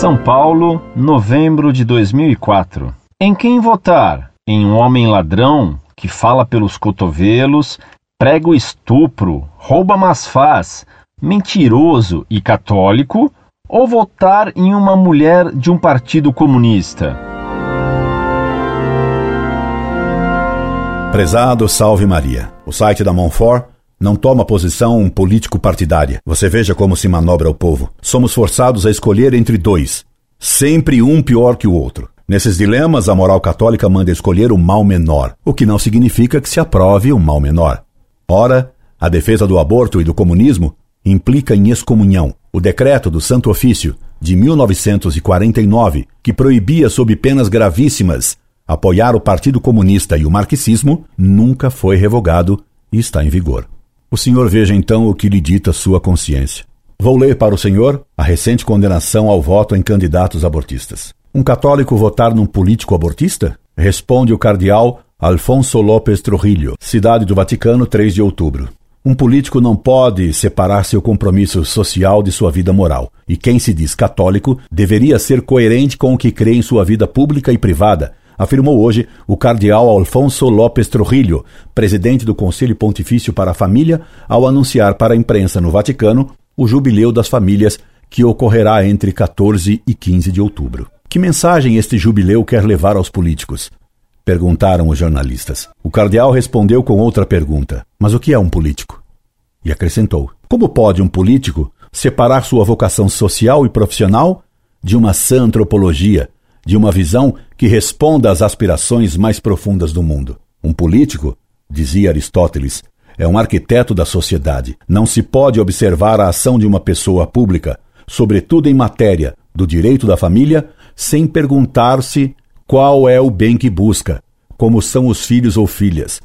São Paulo, novembro de 2004. Em quem votar? Em um homem ladrão que fala pelos cotovelos, prega o estupro, rouba mas faz, mentiroso e católico? Ou votar em uma mulher de um partido comunista? Prezado Salve Maria. O site da Monfort não toma posição político-partidária. Você veja como se manobra o povo. Somos forçados a escolher entre dois. Sempre um pior que o outro. Nesses dilemas, a moral católica manda escolher o mal menor, o que não significa que se aprove o mal menor. Ora, a defesa do aborto e do comunismo implica em excomunhão. O decreto do Santo Ofício, de 1949, que proibia sob penas gravíssimas apoiar o Partido Comunista e o marxismo, nunca foi revogado e está em vigor. O senhor veja então o que lhe dita sua consciência. Vou ler para o senhor a recente condenação ao voto em candidatos abortistas. Um católico votar num político abortista? Responde o cardeal Alfonso López Trujillo, Cidade do Vaticano, 3 de outubro. Um político não pode separar seu compromisso social de sua vida moral, e quem se diz católico deveria ser coerente com o que crê em sua vida pública e privada, afirmou hoje o cardeal Alfonso López Trujillo, presidente do Conselho Pontifício para a Família, ao anunciar para a imprensa no Vaticano o jubileu das famílias que ocorrerá entre 14 e 15 de outubro. Que mensagem este jubileu quer levar aos políticos? Perguntaram os jornalistas. O cardeal respondeu com outra pergunta: Mas o que é um político? E acrescentou: Como pode um político separar sua vocação social e profissional de uma sã antropologia, de uma visão que responda às aspirações mais profundas do mundo. Um político, dizia Aristóteles, é um arquiteto da sociedade. Não se pode observar a ação de uma pessoa pública, sobretudo em matéria do direito da família, sem perguntar-se qual é o bem que busca, como são os filhos ou filhas,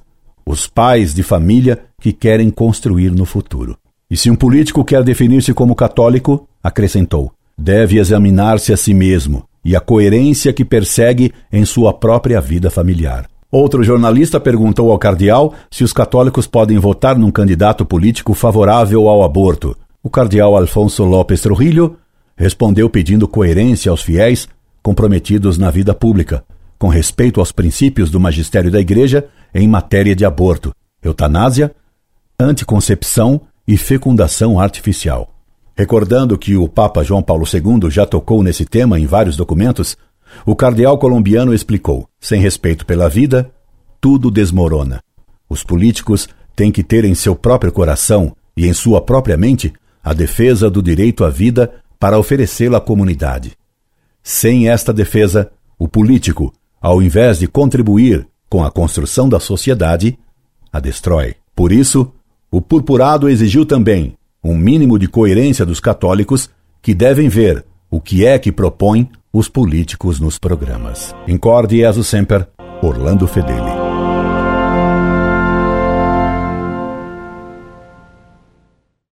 os pais de família que querem construir no futuro. E se um político quer definir-se como católico, acrescentou, deve examinar-se a si mesmo e a coerência que persegue em sua própria vida familiar. Outro jornalista perguntou ao cardeal se os católicos podem votar num candidato político favorável ao aborto. O cardeal Alfonso López Trujillo respondeu pedindo coerência aos fiéis comprometidos na vida pública, com respeito aos princípios do magistério da Igreja em matéria de aborto, eutanásia, anticoncepção e fecundação artificial. Recordando que o Papa João Paulo II já tocou nesse tema em vários documentos, o cardeal colombiano explicou: sem respeito pela vida, tudo desmorona. Os políticos têm que ter em seu próprio coração e em sua própria mente a defesa do direito à vida para oferecê-la à comunidade. Sem esta defesa, o político, ao invés de contribuir com a construção da sociedade, a destrói. Por isso, o purpurado exigiu também um mínimo de coerência dos católicos que devem ver o que é que propõem os políticos nos programas. Incorde Jesus Semper, Orlando Fedeli.